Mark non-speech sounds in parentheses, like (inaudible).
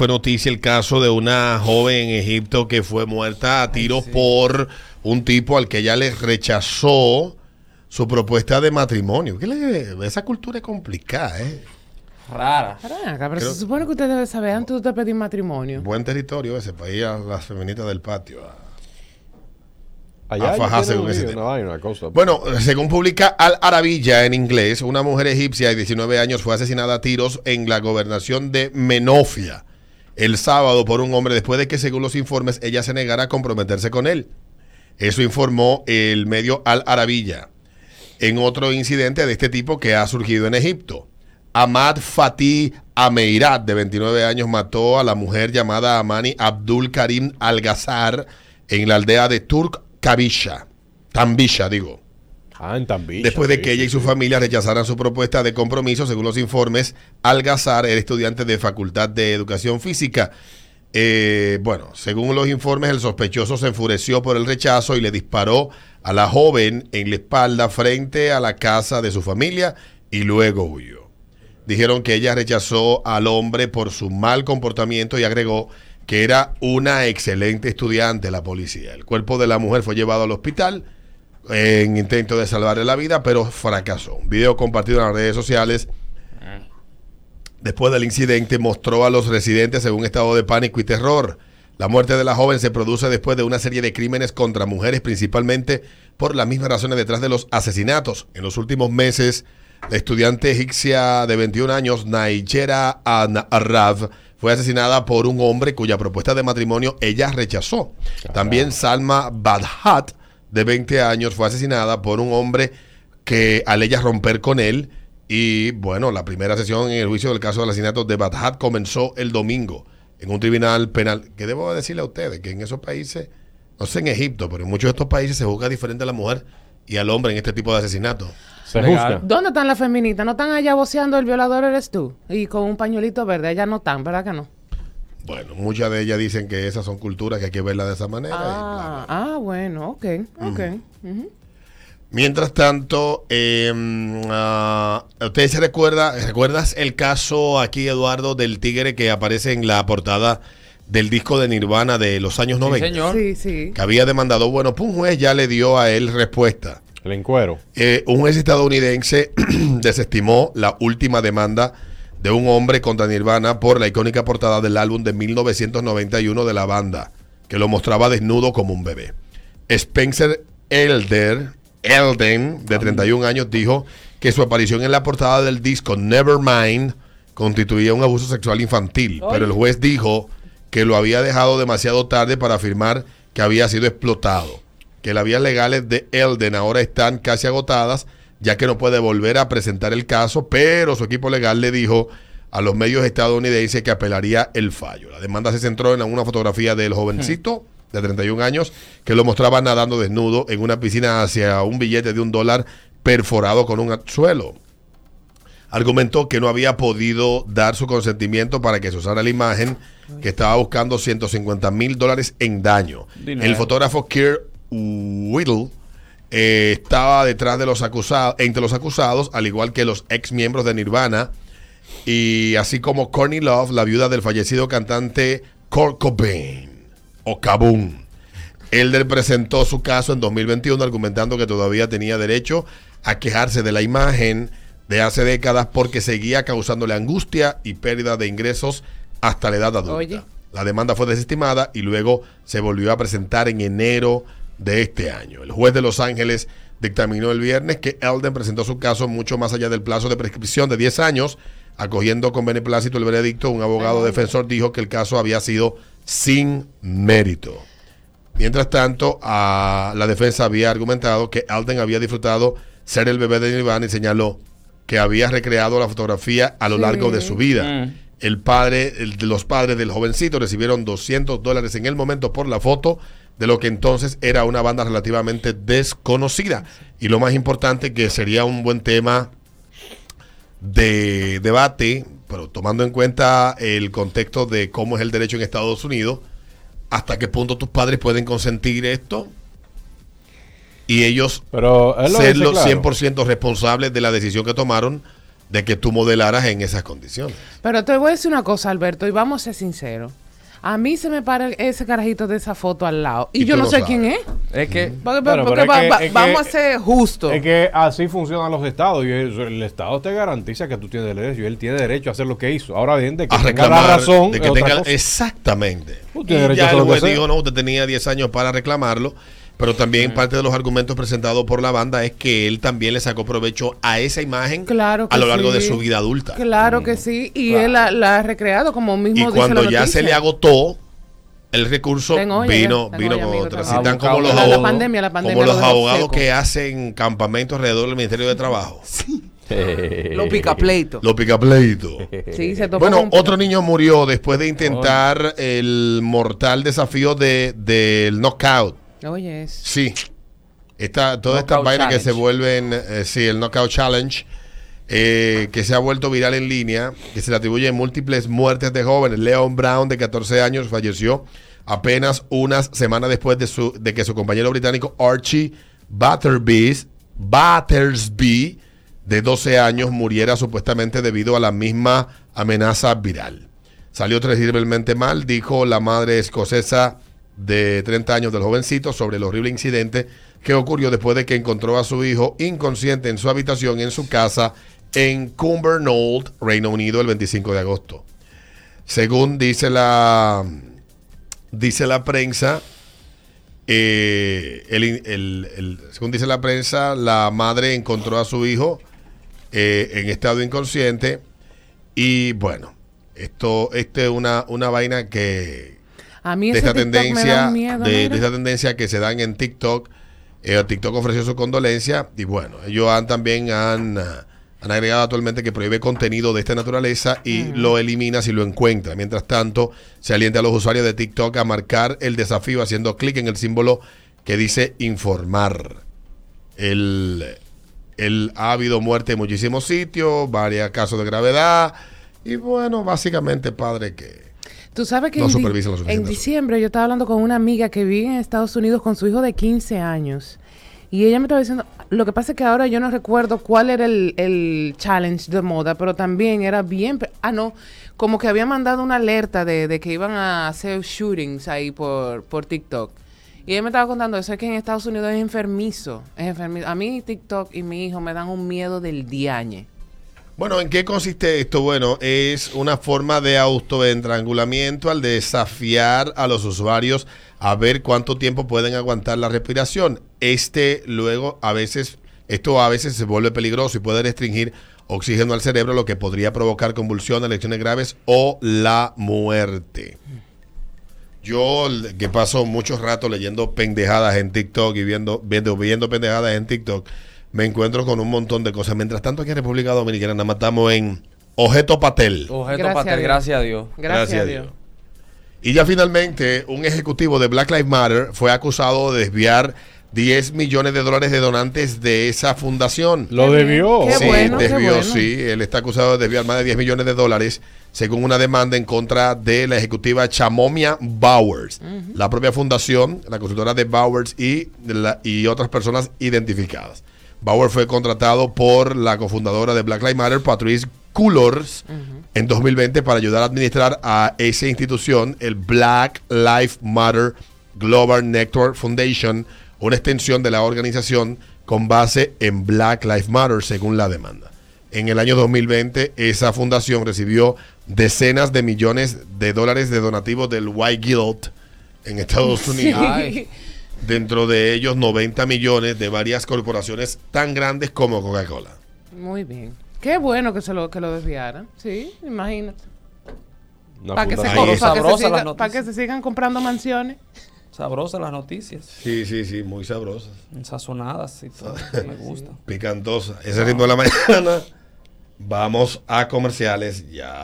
Fue noticia el caso de una joven en Egipto que fue muerta a tiros por un tipo al que ella le rechazó su propuesta de matrimonio. ¿Qué le- esa cultura es complicada, ¿eh? Rara. Caraca, pero Creo- se supone que usted debe saber antes de pedir matrimonio. Buen territorio ese para ir a las femenitas del patio. a- Allá A ellos fajarse tienen con un ese lío, tema. una vaina, una cosa. Bueno, según publica Al Arabilla en inglés, una mujer egipcia de 19 años fue asesinada a tiros en la gobernación de Menofia el sábado por un hombre después de que, según los informes, ella se negara a comprometerse con él. Eso informó el medio Al Arabilla. En otro incidente de este tipo que ha surgido en Egipto. Ahmad Fatih Ameirat, de 29 años, mató a la mujer llamada Amani Abdul Karim Al-Ghazar en la aldea de Turk Kabisha. Tambisha, digo. Ah. Después de que ella y su familia rechazaran su propuesta de compromiso, según los informes, Algazar era estudiante de Facultad de Educación Física. Eh, bueno, según los informes, el sospechoso se enfureció por el rechazo y le disparó a la joven en la espalda frente a la casa de su familia y luego huyó. Dijeron que ella rechazó al hombre por su mal comportamiento y agregó que era una excelente estudiante la policía. El cuerpo de la mujer fue llevado al hospital en intento de salvarle la vida, pero fracasó. Un video compartido en las redes sociales después del incidente mostró a los residentes en un estado de pánico y terror. La muerte de la joven se produce después de una serie de crímenes contra mujeres, principalmente por las mismas razones detrás de los asesinatos. En los últimos meses, la estudiante egipcia de 21 años, Naijera Arrav, fue asesinada por un hombre cuya propuesta de matrimonio ella rechazó. También Salma Badhat, de 20 años, fue asesinada por un hombre que al ella romper con él, y bueno, la primera sesión en el juicio del caso del asesinato de Badhat comenzó el domingo en un tribunal penal. Que debo decirle a ustedes que en esos países, no sé en Egipto, pero en muchos de estos países se juzga diferente a la mujer y al hombre en este tipo de asesinatos. Se juzga. ¿Dónde están las feminitas? ¿No están allá voceando el violador eres tú? Y con un pañuelito verde. Ellas no están, ¿verdad que no? Bueno, muchas de ellas dicen que esas son culturas que hay que verlas de esa manera. y bla, Ah, bla. ah, bueno, ok, ok. Mientras tanto, eh, ¿usted se recuerda, recuerdas el caso aquí, Eduardo, del tigre que aparece en la portada del disco de Nirvana de los años Sí, 90? señor. Sí, sí. Que había demandado, bueno, pues un juez ya le dio a él respuesta. El encuero. Eh, un juez estadounidense (clears throat) desestimó la última demanda de un hombre contra Nirvana por la icónica portada del álbum de 1991 de la banda, que lo mostraba desnudo como un bebé. Spencer Elder, Elden, de 31 años, dijo que su aparición en la portada del disco Nevermind constituía un abuso sexual infantil, pero el juez dijo que lo había dejado demasiado tarde para afirmar que había sido explotado, que las vías legales de Elden ahora están casi agotadas, ya que no puede volver a presentar el caso, pero su equipo legal le dijo a los medios estadounidenses que apelaría el fallo. La demanda se centró en una fotografía del jovencito de 31 años que lo mostraba nadando desnudo en una piscina hacia un billete de un dólar perforado con un suelo. Argumentó que no había podido dar su consentimiento para que se usara la imagen, que estaba buscando 150 mil dólares en daño. Dinero. El fotógrafo Keir Whittle eh, estaba detrás de los acusados, entre los acusados, al igual que los ex miembros de Nirvana, y así como Courtney Love, la viuda del fallecido cantante Kurt Cobain, o Kaboom. Elder presentó su caso en 2021 argumentando que todavía tenía derecho a quejarse de la imagen de hace décadas porque seguía causándole angustia y pérdida de ingresos hasta la edad adulta. Oye. La demanda fue desestimada y luego se volvió a presentar en enero de este año. El juez de Los Ángeles dictaminó el viernes que Elden presentó su caso mucho más allá del plazo de prescripción de 10 años. Acogiendo con beneplácito el veredicto, un abogado defensor dijo que el caso había sido sin mérito. Mientras tanto, a la defensa había argumentado que Alden había disfrutado ser el bebé de Nirvana y señaló que había recreado la fotografía a lo Sí. largo de su vida. Mm. El padre, el de los padres del jovencito recibieron 200 dólares en el momento por la foto de lo que entonces era una banda relativamente desconocida. Y lo más importante que sería un buen tema de debate, pero tomando en cuenta el contexto de cómo es el derecho en Estados Unidos, hasta qué punto tus padres pueden consentir esto y ellos Pero él lo ser los claro. 100% responsables de la decisión que tomaron de que tú modelaras en esas condiciones. Pero te voy a decir una cosa, Alberto, y vamos a ser sinceros. A mí se me para ese carajito de esa foto al lado. Y, Y yo no sé sabes. quién es. Es que Porque, Bueno, porque pero es va- que- va- es que- vamos a ser justos. Es que así funcionan los estados y el estado te garantiza que tú tienes derecho y él tiene derecho a hacer lo que hizo. Ahora bien, de que A tenga reclamar, la razón, de que tenga, exactamente. Tú Y tienes derecho a ya hacer el lo que juez dijo, no, usted tenía 10 años para reclamarlo, pero también parte de los argumentos presentados por la banda es que él también le sacó provecho a esa imagen Claro a lo largo de sí. su vida adulta. Claro que sí. Y Claro. él la, la ha recreado como mismo Y dice cuando la ya se le agotó el recurso, Tengo vino, ya, vino con amigo, otra. Si están como los la abogados, pandemia, la pandemia como lo los abogados que hacen campamentos alrededor del Ministerio de Trabajo. (laughs) lo pica pleito. Los picapleitos. Sí, se Bueno, otro niño murió después de intentar el mortal desafío de, del knockout. Oye, es. Sí. Esta, todas estas vainas que se vuelven, eh, sí, el Knockout Challenge, eh, que se ha vuelto viral en línea, que se le atribuyen múltiples muertes de jóvenes. Leon Brown, de 14 años, falleció apenas unas semanas después de, su, de que su compañero británico Archie Battersby, Battersby, de 12 años, muriera supuestamente debido a la misma amenaza viral. Salió terriblemente mal, dijo la madre escocesa de 30 años del jovencito sobre el horrible incidente que ocurrió después de que encontró a su hijo inconsciente en su habitación en su casa en Cumbernauld, Reino Unido, el 25 de agosto. Según dice la dice la prensa, eh, según dice la prensa, la madre encontró a su hijo eh, en estado inconsciente y bueno, esto, esto es una, una vaina que, A mí de da tendencia miedo, de, de esta tendencia que se dan en TikTok eh, TikTok ofreció su condolencia y bueno ellos han también han, ah, han agregado actualmente que prohíbe contenido de esta naturaleza y lo elimina si lo encuentra. Mientras tanto se alienta a los usuarios de TikTok a marcar el desafío haciendo clic en el símbolo que dice informar. El, el- ha habido muerte en muchísimos sitios varios casos de gravedad y bueno básicamente padre que Tú sabes que No en, diciembre yo estaba hablando con una amiga que vive en Estados Unidos con su hijo de 15 años. Y ella me estaba diciendo, lo que pasa es que ahora yo no recuerdo cuál era el, el challenge de moda, pero también era bien... Ah, no, como que había mandado una alerta de, de que iban a hacer shootings ahí por, por TikTok. Y ella me estaba contando eso, es que en Estados Unidos es enfermizo. Es enfermizo. A mí TikTok y mi hijo me dan un miedo del diañe. Bueno, ¿en qué consiste esto? Bueno, es una forma de autoentrangulamiento al desafiar a los usuarios a ver cuánto tiempo pueden aguantar la respiración. Este luego a veces, esto a veces se vuelve peligroso y puede restringir oxígeno al cerebro, lo que podría provocar convulsiones, lesiones graves o la muerte. Yo que paso mucho rato leyendo pendejadas en TikTok y viendo, viendo, viendo pendejadas en TikTok, me encuentro con un montón de cosas. Mientras tanto, aquí en República Dominicana nada más estamos en Objeto Patel. Objeto Gracias a pater, Dios. gracias a Dios. Gracias, a Dios. Y ya finalmente, un ejecutivo de Black Lives Matter fue acusado de desviar 10 millones de dólares de donantes de esa fundación. Lo debió. Qué sí, bueno, desvió, bueno. sí. Él está acusado de desviar más de 10 millones de dólares, según una demanda en contra de la ejecutiva Chamomia Bowers. La propia fundación, la consultora de Bowers y, de la- y otras personas identificadas. Bauer fue contratado por la cofundadora de Black Lives Matter, Patrice Cullors, en 2020 para ayudar a administrar a esa institución, el Black Lives Matter Global Network Foundation, una extensión de la organización con base en Black Lives Matter, según la demanda. En el año 2020, esa fundación recibió decenas de millones de dólares de donativos del White Guild en Estados Unidos. Ay. (laughs) Dentro de ellos, 90 millones de varias corporaciones tan grandes como Coca-Cola. Muy bien. Qué bueno que se lo, que lo desviaran. Sí, imagínate. Para que, se, pa' que siga- pa' que sigan comprando mansiones. Sabrosas las noticias. Sí, sí, sí, muy sabrosas. Sazonadas y todo. Me gusta. Picantosa. Ese ritmo de la mañana. Vamos a comerciales ya.